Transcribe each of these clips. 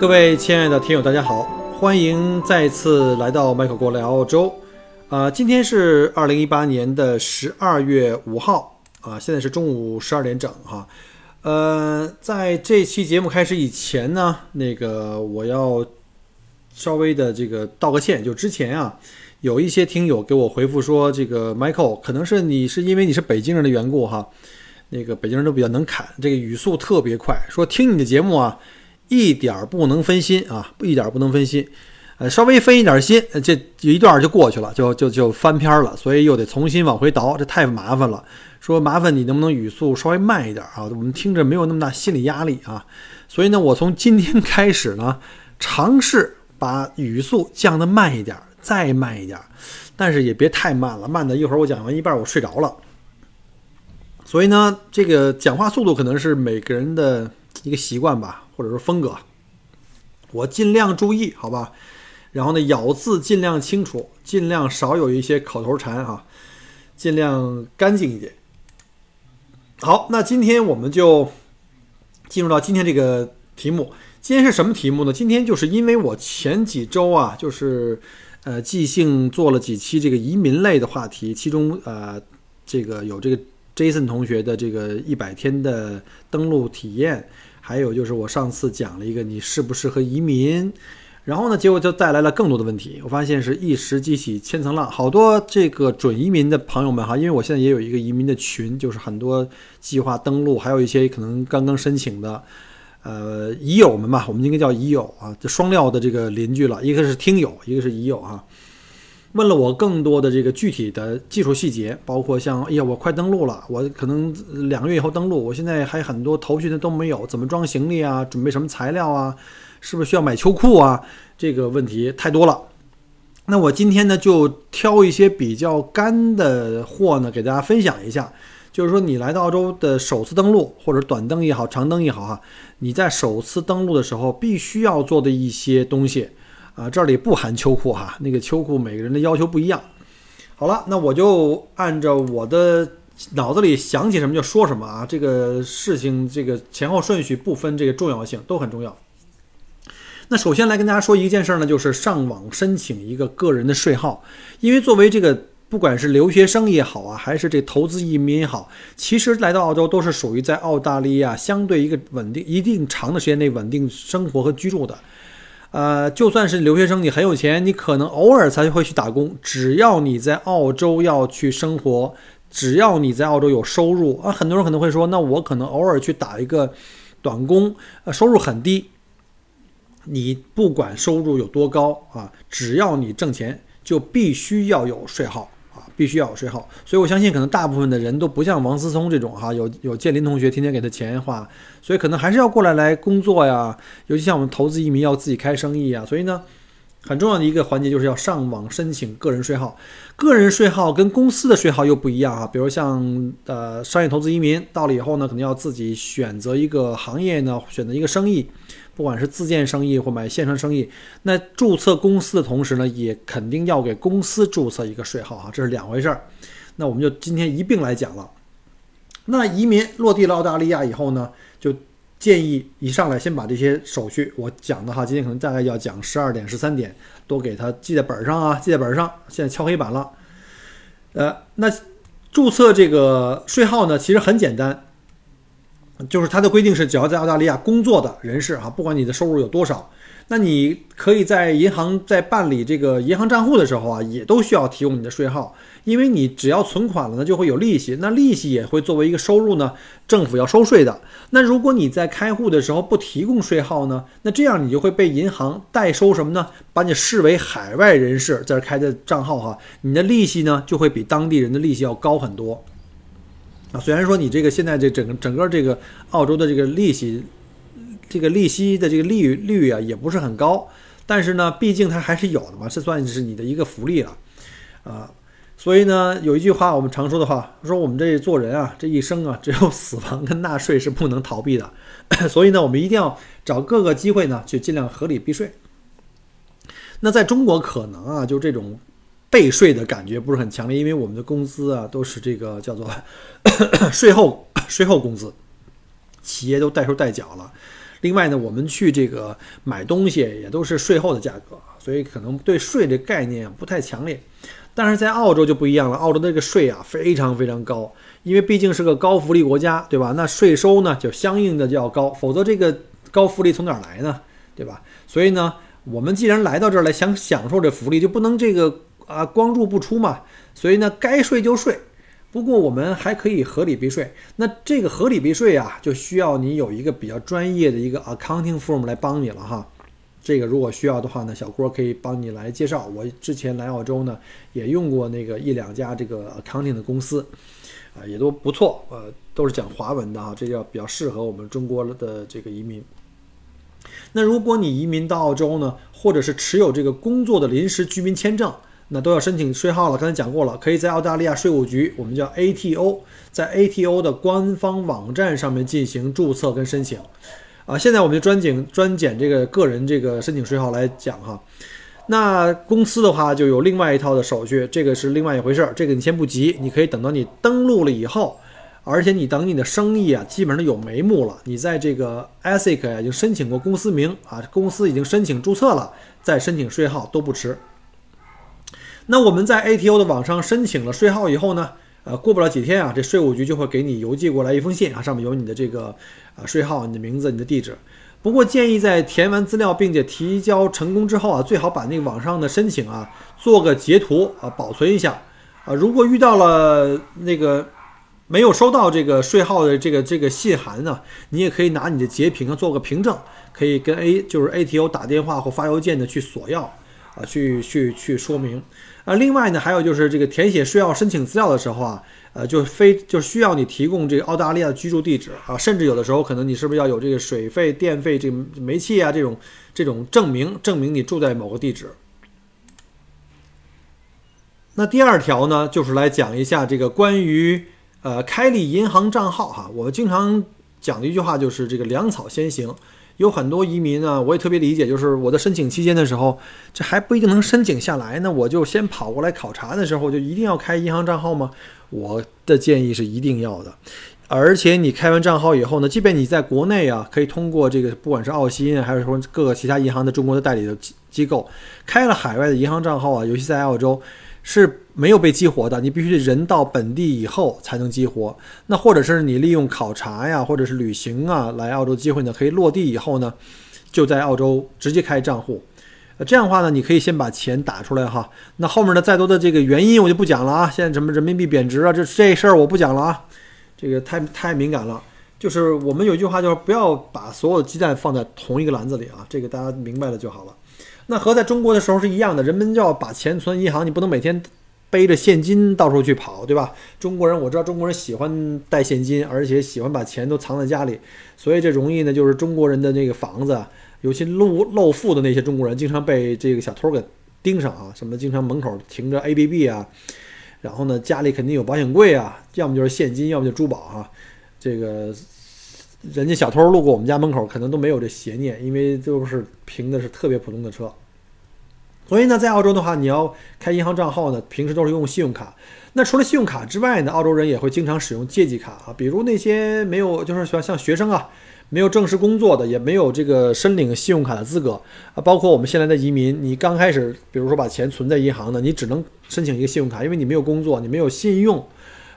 各位亲爱的听友，大家好，欢迎再次来到麦克国聊澳洲。啊，今天是二零一八年的十二月五号啊，现在是中午十二点整哈。呃，在这期节目开始以前呢，那个我要稍微的这个道个歉，就之前啊，有一些听友给我回复说，这个 Michael 可能是你是因为你是北京人的缘故哈，那个北京人都比较能侃，这个语速特别快，说听你的节目啊。一点不能分心啊，一点不能分心，呃，稍微分一点心，这一段就过去了，就就就翻篇了，所以又得重新往回倒，这太麻烦了。说麻烦你能不能语速稍微慢一点啊？我们听着没有那么大心理压力啊。所以呢，我从今天开始呢，尝试把语速降得慢一点，再慢一点，但是也别太慢了，慢的一会儿我讲完一半我睡着了。所以呢，这个讲话速度可能是每个人的一个习惯吧。或者说风格，我尽量注意，好吧。然后呢，咬字尽量清楚，尽量少有一些口头禅哈，尽量干净一点。好，那今天我们就进入到今天这个题目。今天是什么题目呢？今天就是因为我前几周啊，就是呃即兴做了几期这个移民类的话题，其中呃这个有这个 Jason 同学的这个一百天的登录体验。还有就是我上次讲了一个你适不适合移民，然后呢，结果就带来了更多的问题。我发现是一石激起千层浪，好多这个准移民的朋友们哈，因为我现在也有一个移民的群，就是很多计划登录，还有一些可能刚刚申请的，呃，移友们吧，我们应该叫移友啊，这双料的这个邻居了，一个是听友，一个是移友哈。问了我更多的这个具体的技术细节，包括像，哎呀，我快登录了，我可能两个月以后登录，我现在还很多头绪的都没有，怎么装行李啊？准备什么材料啊？是不是需要买秋裤啊？这个问题太多了。那我今天呢，就挑一些比较干的货呢，给大家分享一下。就是说，你来到澳洲的首次登录，或者短登也好，长登也好哈，你在首次登录的时候，必须要做的一些东西。啊，这里不含秋裤哈，那个秋裤每个人的要求不一样。好了，那我就按照我的脑子里想起什么就说什么啊。这个事情这个前后顺序不分这个重要性，都很重要。那首先来跟大家说一件事呢，就是上网申请一个个人的税号，因为作为这个不管是留学生也好啊，还是这投资移民也好，其实来到澳洲都是属于在澳大利亚相对一个稳定一定长的时间内稳定生活和居住的。呃，就算是留学生，你很有钱，你可能偶尔才会去打工。只要你在澳洲要去生活，只要你在澳洲有收入啊，很多人可能会说，那我可能偶尔去打一个短工，呃，收入很低。你不管收入有多高啊，只要你挣钱，就必须要有税号。啊必须要有税号，所以我相信可能大部分的人都不像王思聪这种哈，有有建林同学天天给他钱花，所以可能还是要过来来工作呀。尤其像我们投资移民要自己开生意啊，所以呢，很重要的一个环节就是要上网申请个人税号。个人税号跟公司的税号又不一样啊，比如像呃商业投资移民到了以后呢，可能要自己选择一个行业呢，选择一个生意。不管是自建生意或买线上生意，那注册公司的同时呢，也肯定要给公司注册一个税号哈，这是两回事儿。那我们就今天一并来讲了。那移民落地了澳大利亚以后呢，就建议一上来先把这些手续我讲的哈，今天可能大概要讲十二点十三点，都给他记在本上啊，记在本上。现在敲黑板了。呃，那注册这个税号呢，其实很简单。就是它的规定是，只要在澳大利亚工作的人士啊，不管你的收入有多少，那你可以在银行在办理这个银行账户的时候啊，也都需要提供你的税号，因为你只要存款了呢，就会有利息，那利息也会作为一个收入呢，政府要收税的。那如果你在开户的时候不提供税号呢，那这样你就会被银行代收什么呢？把你视为海外人士在这开的账号哈，你的利息呢就会比当地人的利息要高很多。啊，虽然说你这个现在这整个整个这个澳洲的这个利息，这个利息的这个利率啊也不是很高，但是呢，毕竟它还是有的嘛，这算是你的一个福利了，啊。所以呢，有一句话我们常说的话，说我们这做人啊，这一生啊，只有死亡跟纳税是不能逃避的。所以呢，我们一定要找各个机会呢，去尽量合理避税。那在中国可能啊，就这种被税的感觉不是很强烈，因为我们的工资啊都是这个叫做 税后 税后工资，企业都代收代缴了。另外呢，我们去这个买东西也都是税后的价格，所以可能对税这概念不太强烈。但是在澳洲就不一样了，澳洲的这个税啊非常非常高，因为毕竟是个高福利国家，对吧？那税收呢就相应的就要高，否则这个高福利从哪儿来呢？对吧？所以呢，我们既然来到这儿来想享受这福利，就不能这个啊光入不出嘛。所以呢，该税就税，不过我们还可以合理避税。那这个合理避税啊，就需要你有一个比较专业的一个 accounting firm 来帮你了哈。这个如果需要的话呢，小郭可以帮你来介绍。我之前来澳洲呢，也用过那个一两家这个 accounting 的公司，啊，也都不错，呃，都是讲华文的啊，这叫比较适合我们中国的这个移民。那如果你移民到澳洲呢，或者是持有这个工作的临时居民签证，那都要申请税号了。刚才讲过了，可以在澳大利亚税务局，我们叫 ATO，在 ATO 的官方网站上面进行注册跟申请。啊，现在我们就专检专检这个个人这个申请税号来讲哈，那公司的话就有另外一套的手续，这个是另外一回事儿，这个你先不急，你可以等到你登录了以后，而且你等你的生意啊基本上有眉目了，你在这个 ASIC 呀已经申请过公司名啊，公司已经申请注册了，再申请税号都不迟。那我们在 ATO 的网上申请了税号以后呢？呃，过不了几天啊，这税务局就会给你邮寄过来一封信啊，上面有你的这个啊税号、你的名字、你的地址。不过建议在填完资料并且提交成功之后啊，最好把那个网上的申请啊做个截图啊，保存一下啊。如果遇到了那个没有收到这个税号的这个这个信函呢，你也可以拿你的截屏啊做个凭证，可以跟 A 就是 ATO 打电话或发邮件的去索要啊，去去去说明。啊，另外呢，还有就是这个填写税要申请资料的时候啊，呃，就非就需要你提供这个澳大利亚的居住地址啊，甚至有的时候可能你是不是要有这个水费、电费、这煤气啊这种这种证明，证明你住在某个地址。那第二条呢，就是来讲一下这个关于呃开立银行账号哈，我们经常讲的一句话就是这个粮草先行。有很多移民呢，我也特别理解，就是我在申请期间的时候，这还不一定能申请下来呢。我就先跑过来考察的时候，就一定要开银行账号吗？我的建议是一定要的。而且你开完账号以后呢，即便你在国内啊，可以通过这个不管是澳新还是说各个其他银行的中国的代理的机构开了海外的银行账号啊，尤其在澳洲。是没有被激活的，你必须得人到本地以后才能激活。那或者是你利用考察呀，或者是旅行啊来澳洲机会呢？可以落地以后呢，就在澳洲直接开账户。呃，这样的话呢，你可以先把钱打出来哈。那后面的再多的这个原因我就不讲了啊。现在什么人民币贬值啊，这这事儿我不讲了啊。这个太太敏感了。就是我们有一句话就是不要把所有的鸡蛋放在同一个篮子里啊。这个大家明白了就好了。那和在中国的时候是一样的，人们要把钱存银行，你不能每天背着现金到处去跑，对吧？中国人我知道，中国人喜欢带现金，而且喜欢把钱都藏在家里，所以这容易呢，就是中国人的那个房子，尤其露露富的那些中国人，经常被这个小偷给盯上啊，什么经常门口停着 A B B 啊，然后呢，家里肯定有保险柜啊，要么就是现金，要么就珠宝啊，这个。人家小偷路过我们家门口，可能都没有这邪念，因为就是凭的是特别普通的车。所以呢，在澳洲的话，你要开银行账号呢，平时都是用信用卡。那除了信用卡之外呢，澳洲人也会经常使用借记卡啊，比如那些没有，就是像像学生啊，没有正式工作的，也没有这个申领信用卡的资格啊，包括我们现在的移民，你刚开始，比如说把钱存在银行的，你只能申请一个信用卡，因为你没有工作，你没有信用，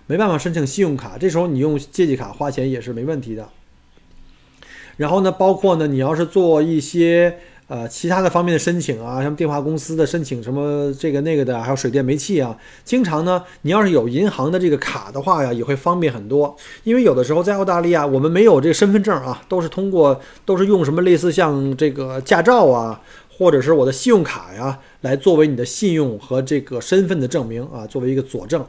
没办法申请信用卡。这时候你用借记卡花钱也是没问题的。然后呢，包括呢，你要是做一些呃其他的方面的申请啊，像电话公司的申请什么这个那个的，还有水电煤气啊，经常呢，你要是有银行的这个卡的话呀，也会方便很多。因为有的时候在澳大利亚，我们没有这个身份证啊，都是通过都是用什么类似像这个驾照啊，或者是我的信用卡呀，来作为你的信用和这个身份的证明啊，作为一个佐证。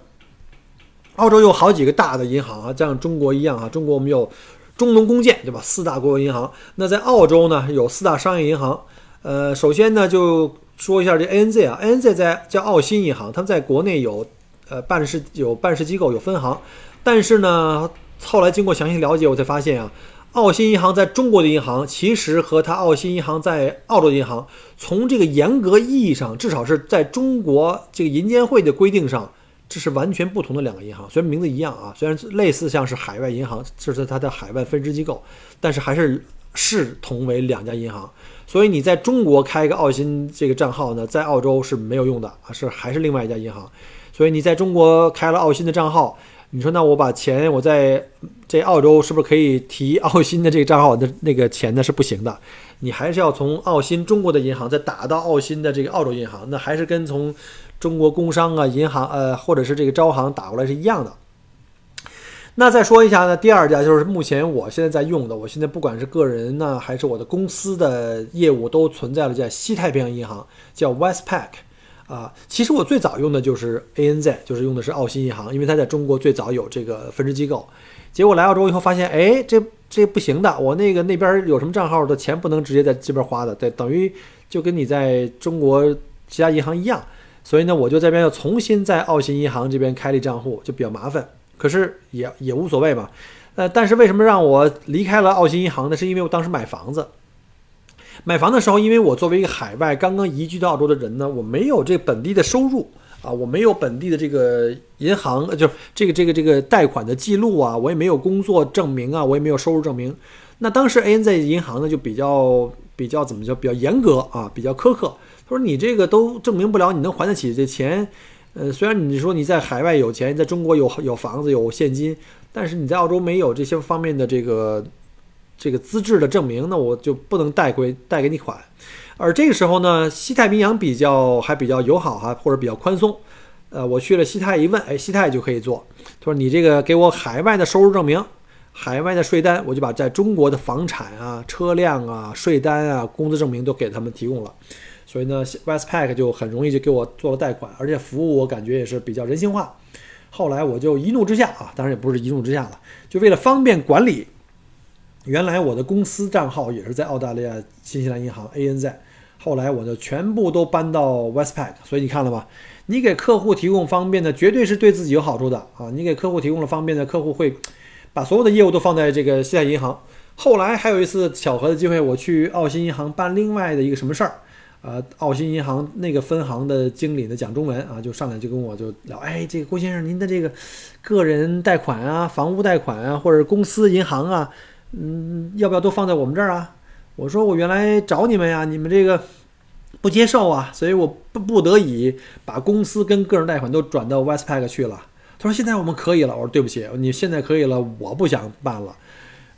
澳洲有好几个大的银行啊，像中国一样啊，中国我们有。中农工建对吧？四大国有银行。那在澳洲呢，有四大商业银行，呃，首先呢，就说一下这 ANZ 啊，ANZ 在叫澳新银行，他们在国内有呃办事有办事机构有分行，但是呢，后来经过详细了解，我才发现啊，澳新银行在中国的银行，其实和它澳新银行在澳洲的银行，从这个严格意义上，至少是在中国这个银监会的规定上，这是完全不同的两个银行。虽然名字一样啊，虽然类似像是海外银行，这是它的海外分支机构，但是还是视同为两家银行。所以你在中国开一个澳新这个账号呢，在澳洲是没有用的啊，是还是另外一家银行。所以你在中国开了澳新的账号，你说那我把钱我在这澳洲是不是可以提澳新的这个账号的那个钱呢？是不行的，你还是要从澳新中国的银行再打到澳新的这个澳洲银行，那还是跟从中国工商啊银行呃或者是这个招行打过来是一样的。那再说一下呢，第二家就是目前我现在在用的，我现在不管是个人呢，还是我的公司的业务，都存在了在西太平洋银行，叫 Westpac，啊，其实我最早用的就是 ANZ，就是用的是澳新银行，因为它在中国最早有这个分支机构。结果来澳洲以后发现，哎，这这不行的，我那个那边有什么账号的钱不能直接在这边花的，对，等于就跟你在中国其他银行一样，所以呢，我就这边要重新在澳新银行这边开立账户，就比较麻烦。可是也也无所谓吧，呃，但是为什么让我离开了澳新银行呢？是因为我当时买房子，买房的时候，因为我作为一个海外刚刚移居到澳洲的人呢，我没有这本地的收入啊，我没有本地的这个银行，就这个这个这个贷款的记录啊，我也没有工作证明啊，我也没有收入证明。那当时 ANZ 银行呢就比较比较怎么叫比较严格啊，比较苛刻。他说你这个都证明不了，你能还得起这钱。呃，虽然你说你在海外有钱，在中国有有房子有现金，但是你在澳洲没有这些方面的这个这个资质的证明，那我就不能贷归贷给你款。而这个时候呢，西太平洋比较还比较友好哈，或者比较宽松。呃，我去了西太一问，哎，西太就可以做。他说你这个给我海外的收入证明，海外的税单，我就把在中国的房产啊、车辆啊、税单啊、工资证明都给他们提供了。所以呢，Westpac 就很容易就给我做了贷款，而且服务我感觉也是比较人性化。后来我就一怒之下啊，当然也不是一怒之下了，就为了方便管理，原来我的公司账号也是在澳大利亚新西兰银行 ANZ，后来我就全部都搬到 Westpac。所以你看了吧？你给客户提供方便的，绝对是对自己有好处的啊！你给客户提供了方便的，客户会把所有的业务都放在这个西太银行。后来还有一次巧合的机会，我去澳新银行办另外的一个什么事儿。呃，澳新银行那个分行的经理呢讲中文啊，就上来就跟我就聊，哎，这个郭先生，您的这个个人贷款啊、房屋贷款啊，或者公司银行啊，嗯，要不要都放在我们这儿啊？我说我原来找你们呀，你们这个不接受啊，所以我不不得已把公司跟个人贷款都转到 Westpac 去了。他说现在我们可以了，我说对不起，你现在可以了，我不想办了。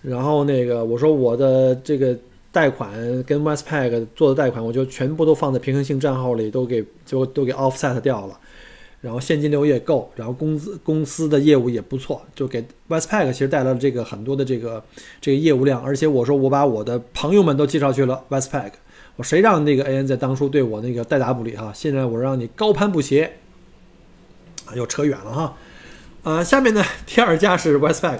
然后那个我说我的这个。贷款跟 Westpac 做的贷款，我就全部都放在平衡性账号里，都给就都给 offset 掉了。然后现金流也够，然后工资公司的业务也不错，就给 Westpac 其实带来了这个很多的这个这个业务量。而且我说我把我的朋友们都介绍去了 Westpac，我谁让那个 AN 在当初对我那个代答不理哈，现在我让你高攀不起，啊，又扯远了哈。呃，下面呢第二家是 Westpac。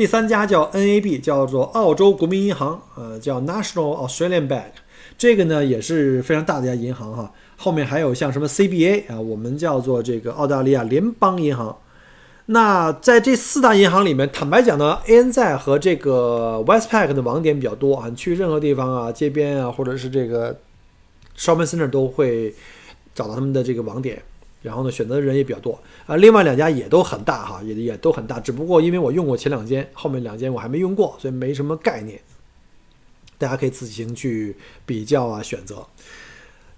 第三家叫 NAB，叫做澳洲国民银行，呃，叫 National Australian Bank，这个呢也是非常大的一家银行哈。后面还有像什么 CBA 啊，我们叫做这个澳大利亚联邦银行。那在这四大银行里面，坦白讲呢，ANZ 和这个 Westpac 的网点比较多啊，你去任何地方啊，街边啊，或者是这个 shopping center 都会找到他们的这个网点。然后呢，选择的人也比较多啊。另外两家也都很大哈，也也都很大。只不过因为我用过前两间，后面两间我还没用过，所以没什么概念。大家可以自行去比较啊，选择。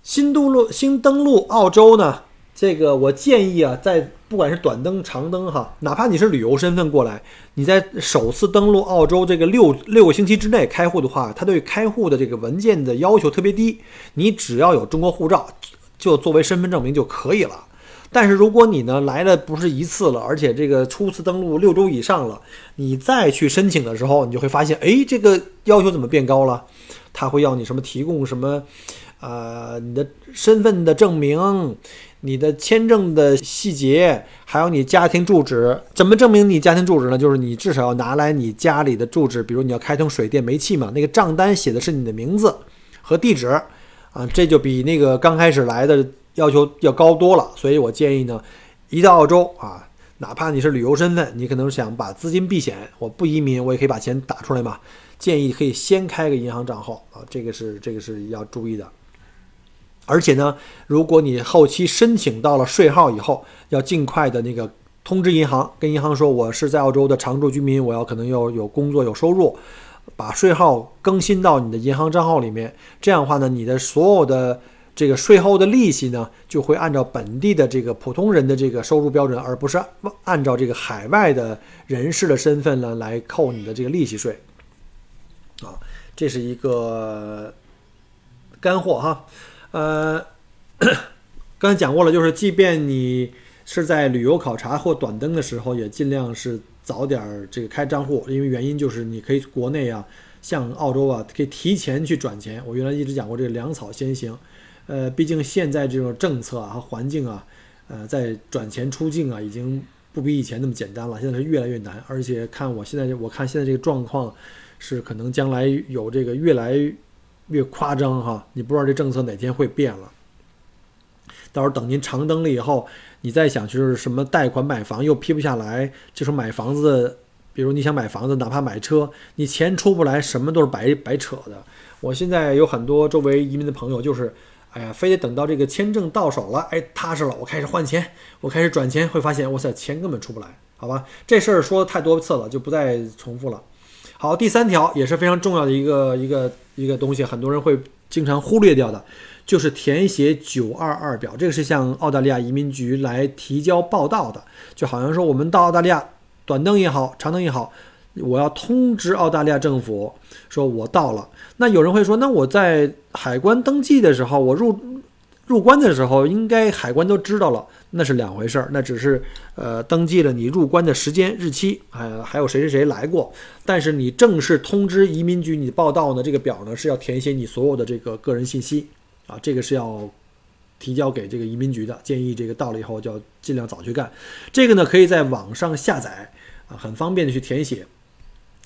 新登陆新登陆澳洲呢，这个我建议啊，在不管是短登长登哈，哪怕你是旅游身份过来，你在首次登陆澳洲这个六六个星期之内开户的话，它对开户的这个文件的要求特别低，你只要有中国护照，就作为身份证明就可以了。但是如果你呢来了不是一次了，而且这个初次登录六周以上了，你再去申请的时候，你就会发现，哎，这个要求怎么变高了？他会要你什么提供什么，呃，你的身份的证明，你的签证的细节，还有你家庭住址。怎么证明你家庭住址呢？就是你至少要拿来你家里的住址，比如你要开通水电煤气嘛，那个账单写的是你的名字和地址。啊，这就比那个刚开始来的要求要高多了。所以我建议呢，一到澳洲啊，哪怕你是旅游身份，你可能想把资金避险，我不移民，我也可以把钱打出来嘛。建议可以先开个银行账号啊，这个是这个是要注意的。而且呢，如果你后期申请到了税号以后，要尽快的那个通知银行，跟银行说我是在澳洲的常住居民，我要可能要有工作有收入，把税号更新到你的银行账号里面。这样的话呢，你的所有的这个税后的利息呢，就会按照本地的这个普通人的这个收入标准，而不是按照这个海外的人士的身份呢来扣你的这个利息税。啊，这是一个干货哈。呃，刚才讲过了，就是即便你是在旅游考察或短登的时候，也尽量是早点儿这个开账户，因为原因就是你可以国内啊，像澳洲啊，可以提前去转钱。我原来一直讲过这个粮草先行，呃，毕竟现在这种政策啊和环境啊，呃，在转钱出境啊，已经不比以前那么简单了，现在是越来越难。而且看我现在，我看现在这个状况是可能将来有这个越来。越夸张哈，你不知道这政策哪天会变了。到时候等您长登了以后，你再想就是什么贷款买房又批不下来，就说买房子，比如你想买房子，哪怕买车，你钱出不来，什么都是白白扯的。我现在有很多周围移民的朋友，就是，哎呀，非得等到这个签证到手了，哎，踏实了，我开始换钱，我开始转钱，会发现，哇塞，钱根本出不来，好吧？这事儿说太多次了，就不再重复了。好，第三条也是非常重要的一个一个一个东西，很多人会经常忽略掉的，就是填写九二二表。这个是向澳大利亚移民局来提交报到的，就好像说我们到澳大利亚短登也好，长登也好，我要通知澳大利亚政府说我到了。那有人会说，那我在海关登记的时候，我入。入关的时候，应该海关都知道了，那是两回事儿。那只是呃登记了你入关的时间日期，呃还有谁谁谁来过。但是你正式通知移民局你报到呢，这个表呢是要填写你所有的这个个人信息啊，这个是要提交给这个移民局的。建议这个到了以后就要尽量早去干。这个呢可以在网上下载啊，很方便的去填写。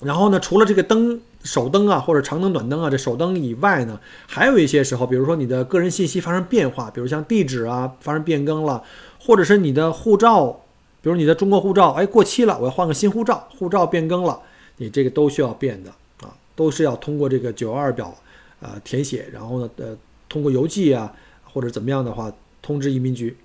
然后呢，除了这个灯手灯啊，或者长灯、短灯啊，这手灯以外呢，还有一些时候，比如说你的个人信息发生变化，比如像地址啊发生变更了，或者是你的护照，比如你的中国护照哎过期了，我要换个新护照，护照变更了，你这个都需要变的啊，都是要通过这个九二表啊填写，然后呢呃通过邮寄啊或者怎么样的话通知移民局。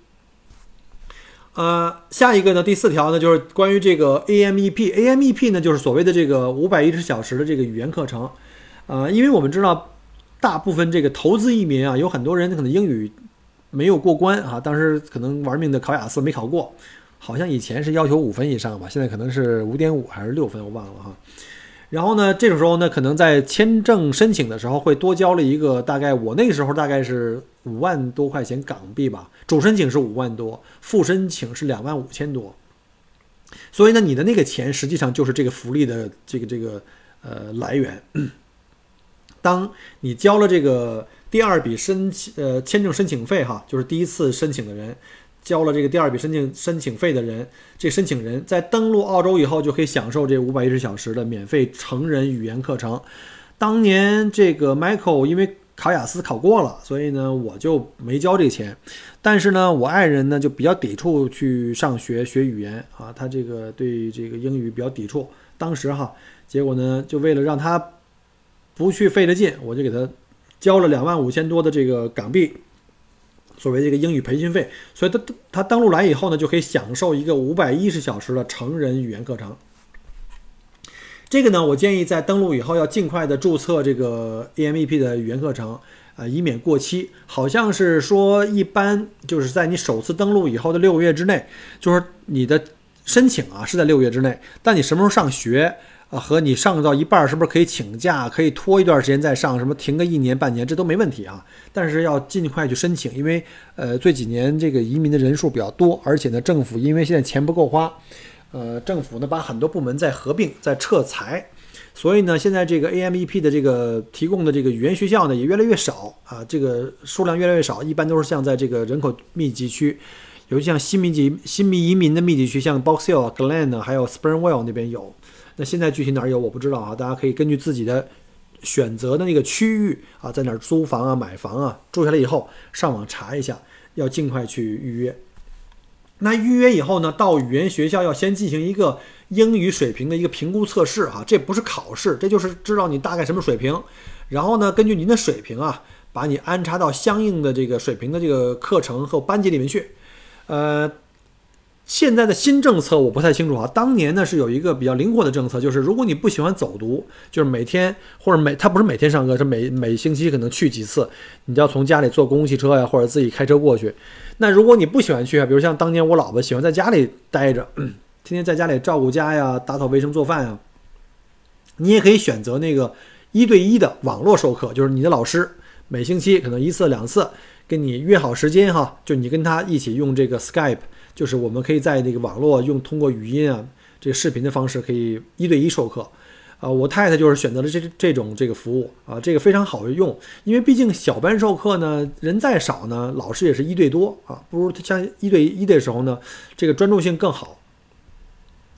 呃，下一个呢，第四条呢，就是关于这个 AMEP。AMEP 呢，就是所谓的这个五百一十小时的这个语言课程。呃，因为我们知道，大部分这个投资移民啊，有很多人可能英语没有过关啊，当时可能玩命的考雅思没考过，好像以前是要求五分以上吧，现在可能是五点五还是六分，我忘了哈。然后呢，这种时候呢，可能在签证申请的时候会多交了一个大概，我那个时候大概是五万多块钱港币吧。主申请是五万多，副申请是两万五千多。所以呢，你的那个钱实际上就是这个福利的这个这个呃来源。当你交了这个第二笔申请呃签证申请费哈，就是第一次申请的人。交了这个第二笔申请申请费的人，这申请人在登陆澳洲以后就可以享受这五百一十小时的免费成人语言课程。当年这个 Michael 因为考雅思考过了，所以呢我就没交这钱。但是呢，我爱人呢就比较抵触去上学学语言啊，他这个对这个英语比较抵触。当时哈，结果呢就为了让他不去费这劲，我就给他交了两万五千多的这个港币。作为这个英语培训费，所以他他登录来以后呢，就可以享受一个五百一十小时的成人语言课程。这个呢，我建议在登录以后要尽快的注册这个 AMEP 的语言课程，啊，以免过期。好像是说一般就是在你首次登录以后的六个月之内，就是你的申请啊是在六个月之内，但你什么时候上学？啊，和你上到一半是不是可以请假，可以拖一段时间再上？什么停个一年半年，这都没问题啊。但是要尽快去申请，因为呃，这几年这个移民的人数比较多，而且呢，政府因为现在钱不够花，呃，政府呢把很多部门在合并、在撤裁，所以呢，现在这个 AMEP 的这个提供的这个语言学校呢也越来越少啊，这个数量越来越少，一般都是像在这个人口密集区，尤其像新密集、新密移民的密集区，像 Box Hill、Glen 呢，还有 Springwell 那边有。那现在具体哪儿有我不知道啊，大家可以根据自己的选择的那个区域啊，在哪儿租房啊、买房啊，住下来以后上网查一下，要尽快去预约。那预约以后呢，到语言学校要先进行一个英语水平的一个评估测试哈，这不是考试，这就是知道你大概什么水平。然后呢，根据您的水平啊，把你安插到相应的这个水平的这个课程和班级里面去。呃，现在的新政策我不太清楚啊。当年呢是有一个比较灵活的政策，就是如果你不喜欢走读，就是每天或者每他不是每天上课，是每每星期可能去几次，你就要从家里坐公共汽车呀，或者自己开车过去。那如果你不喜欢去啊，比如像当年我老婆喜欢在家里待着，天天在家里照顾家呀，打扫卫生、做饭呀，你也可以选择那个一对一的网络授课，就是你的老师每星期可能一次两次跟你约好时间哈，就你跟他一起用这个 Skype，就是我们可以在那个网络用通过语音啊这个视频的方式可以一对一授课。啊，我太太就是选择了这这种这个服务啊，这个非常好用，因为毕竟小班授课呢，人再少呢，老师也是一对多啊，不如像一对一的时候呢，这个专注性更好，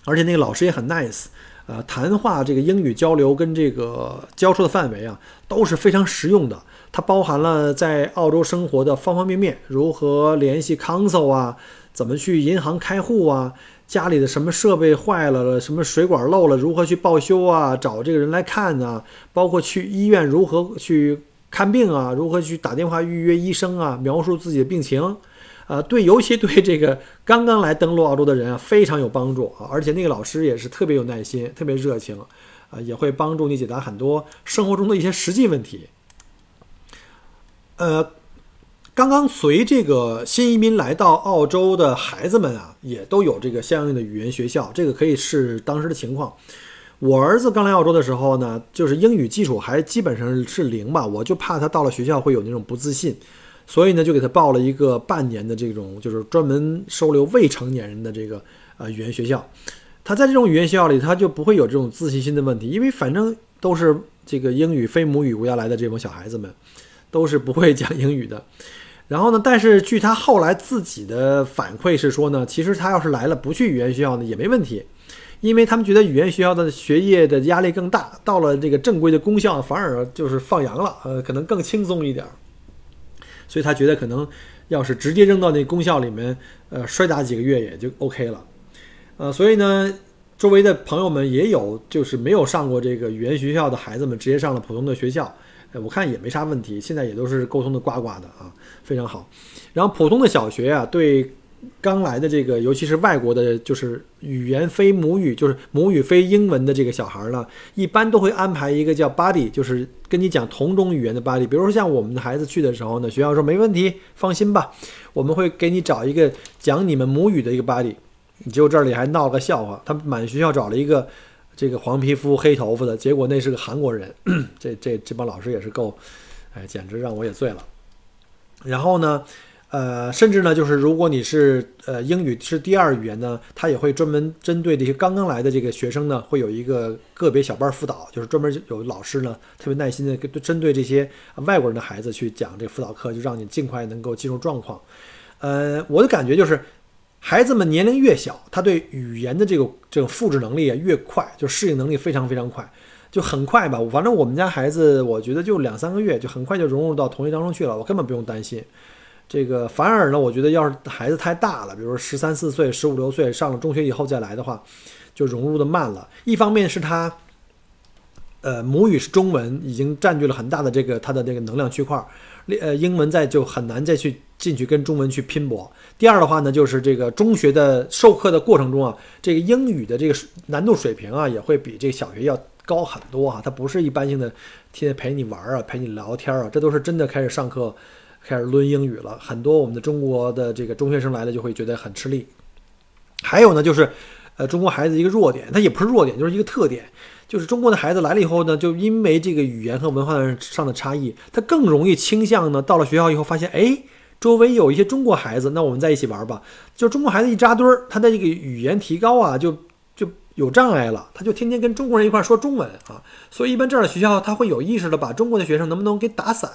而且那个老师也很 nice，呃，谈话这个英语交流跟这个教授的范围啊，都是非常实用的，它包含了在澳洲生活的方方面面，如何联系 council 啊，怎么去银行开户啊。家里的什么设备坏了，什么水管漏了，如何去报修啊？找这个人来看啊？包括去医院如何去看病啊？如何去打电话预约医生啊？描述自己的病情，啊，对，尤其对这个刚刚来登陆澳洲的人啊，非常有帮助啊！而且那个老师也是特别有耐心，特别热情，啊，也会帮助你解答很多生活中的一些实际问题，呃。刚刚随这个新移民来到澳洲的孩子们啊，也都有这个相应的语言学校，这个可以是当时的情况。我儿子刚来澳洲的时候呢，就是英语基础还基本上是零吧，我就怕他到了学校会有那种不自信，所以呢就给他报了一个半年的这种，就是专门收留未成年人的这个呃语言学校。他在这种语言学校里，他就不会有这种自信心的问题，因为反正都是这个英语非母语国家来的这帮小孩子们，都是不会讲英语的。然后呢？但是据他后来自己的反馈是说呢，其实他要是来了不去语言学校呢也没问题，因为他们觉得语言学校的学业的压力更大，到了这个正规的公校反而就是放羊了，呃，可能更轻松一点。所以他觉得可能要是直接扔到那公校里面，呃，摔打几个月也就 OK 了，呃，所以呢，周围的朋友们也有就是没有上过这个语言学校的孩子们直接上了普通的学校。我看也没啥问题，现在也都是沟通的呱呱的啊，非常好。然后普通的小学啊，对刚来的这个，尤其是外国的，就是语言非母语，就是母语非英文的这个小孩呢，一般都会安排一个叫 buddy，就是跟你讲同种语言的 buddy。比如说像我们的孩子去的时候呢，学校说没问题，放心吧，我们会给你找一个讲你们母语的一个 buddy。结果这里还闹个笑话，他满学校找了一个。这个黄皮肤黑头发的结果，那是个韩国人。这这这帮老师也是够，哎，简直让我也醉了。然后呢，呃，甚至呢，就是如果你是呃英语是第二语言呢，他也会专门针对这些刚刚来的这个学生呢，会有一个个别小班辅导，就是专门有老师呢，特别耐心的针对这些外国人的孩子去讲这辅导课，就让你尽快能够进入状况。呃，我的感觉就是。孩子们年龄越小，他对语言的这个这种复制能力啊越快，就适应能力非常非常快，就很快吧。反正我们家孩子，我觉得就两三个月，就很快就融入到同学当中去了，我根本不用担心。这个反而呢，我觉得要是孩子太大了，比如说十三四岁、十五六岁上了中学以后再来的话，就融入的慢了。一方面是他，呃，母语是中文，已经占据了很大的这个他的这个能量区块。呃，英文再就很难再去进去跟中文去拼搏。第二的话呢，就是这个中学的授课的过程中啊，这个英语的这个难度水平啊，也会比这个小学要高很多哈。它不是一般性的天天陪你玩啊，陪你聊天啊，这都是真的开始上课，开始论英语了。很多我们的中国的这个中学生来了就会觉得很吃力。还有呢，就是呃，中国孩子一个弱点，它也不是弱点，就是一个特点。就是中国的孩子来了以后呢，就因为这个语言和文化上的差异，他更容易倾向呢，到了学校以后发现，哎，周围有一些中国孩子，那我们在一起玩吧。就中国孩子一扎堆儿，他的这个语言提高啊，就就有障碍了，他就天天跟中国人一块说中文啊。所以一般这样的学校，他会有意识的把中国的学生能不能给打散。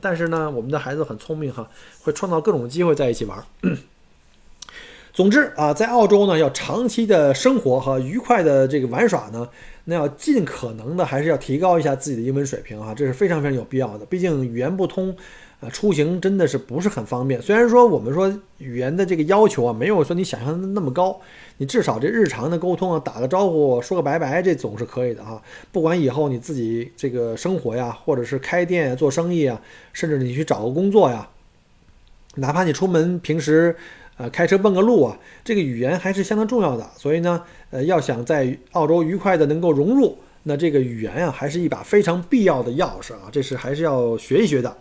但是呢，我们的孩子很聪明哈，会创造各种机会在一起玩。总之啊，在澳洲呢，要长期的生活和愉快的这个玩耍呢，那要尽可能的还是要提高一下自己的英文水平啊，这是非常非常有必要的。毕竟语言不通。出行真的是不是很方便。虽然说我们说语言的这个要求啊，没有说你想象的那么高，你至少这日常的沟通啊，打个招呼，说个拜拜，这总是可以的啊。不管以后你自己这个生活呀，或者是开店做生意啊，甚至你去找个工作呀，哪怕你出门平时呃开车问个路啊，这个语言还是相当重要的。所以呢，呃，要想在澳洲愉快的能够融入，那这个语言啊，还是一把非常必要的钥匙啊，这是还是要学一学的。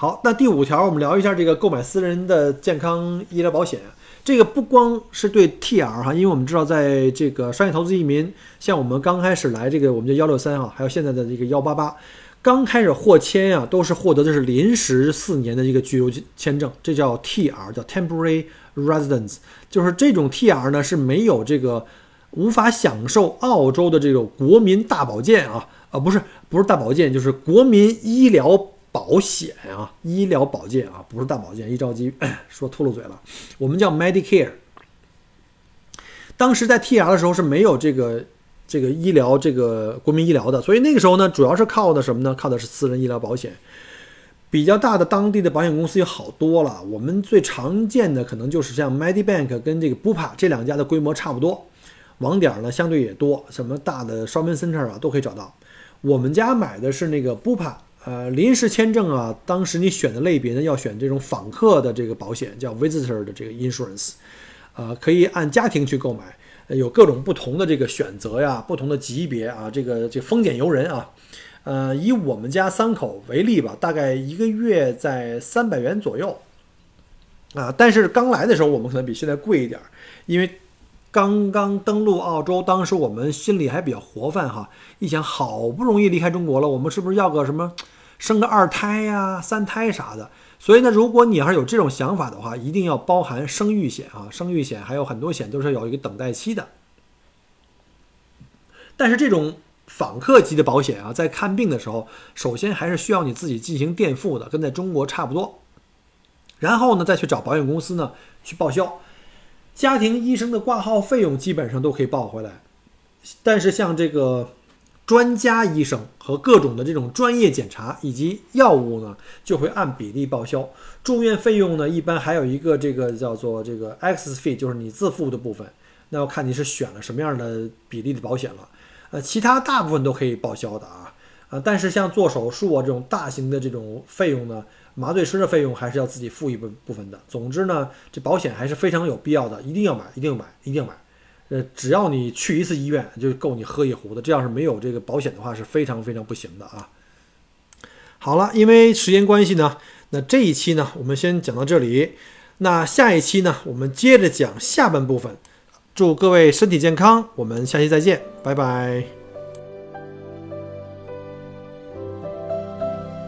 好，那第五条，我们聊一下这个购买私人的健康医疗保险。这个不光是对 TR 哈，因为我们知道，在这个商业投资移民，像我们刚开始来这个，我们叫幺六三哈，还有现在的这个幺八八，刚开始获签呀，都是获得的是临时四年的一个居留签证，这叫 TR，叫 Temporary Residence，就是这种 TR 呢是没有这个无法享受澳洲的这种国民大保健啊，啊不是不是大保健，就是国民医疗。保险啊，医疗保健啊，不是大保健，一着急 说秃噜嘴了。我们叫 Medicare。当时在 TR 的时候是没有这个这个医疗这个国民医疗的，所以那个时候呢，主要是靠的什么呢？靠的是私人医疗保险。比较大的当地的保险公司有好多了，我们最常见的可能就是像 Medibank 跟这个 Bupa 这两家的规模差不多，网点呢相对也多，什么大的 shopping center 啊都可以找到。我们家买的是那个 Bupa。呃，临时签证啊，当时你选的类别呢，要选这种访客的这个保险，叫 visitor 的这个 insurance，呃，可以按家庭去购买，有各种不同的这个选择呀，不同的级别啊，这个这丰俭由人啊，呃，以我们家三口为例吧，大概一个月在三百元左右，啊，但是刚来的时候我们可能比现在贵一点，因为。刚刚登陆澳洲，当时我们心里还比较活泛哈，一想好不容易离开中国了，我们是不是要个什么生个二胎呀、三胎啥的？所以呢，如果你要是有这种想法的话，一定要包含生育险啊，生育险还有很多险都是有一个等待期的。但是这种访客级的保险啊，在看病的时候，首先还是需要你自己进行垫付的，跟在中国差不多，然后呢，再去找保险公司呢去报销。家庭医生的挂号费用基本上都可以报回来，但是像这个专家医生和各种的这种专业检查以及药物呢，就会按比例报销。住院费用呢，一般还有一个这个叫做这个 X 费，就是你自付的部分。那要看你是选了什么样的比例的保险了。呃，其他大部分都可以报销的啊啊，但是像做手术啊这种大型的这种费用呢。麻醉师的费用还是要自己付一部部分的。总之呢，这保险还是非常有必要的，一定要买，一定要买，一定要买。呃，只要你去一次医院，就够你喝一壶的。这要是没有这个保险的话，是非常非常不行的啊。好了，因为时间关系呢，那这一期呢，我们先讲到这里。那下一期呢，我们接着讲下半部分。祝各位身体健康，我们下期再见，拜拜。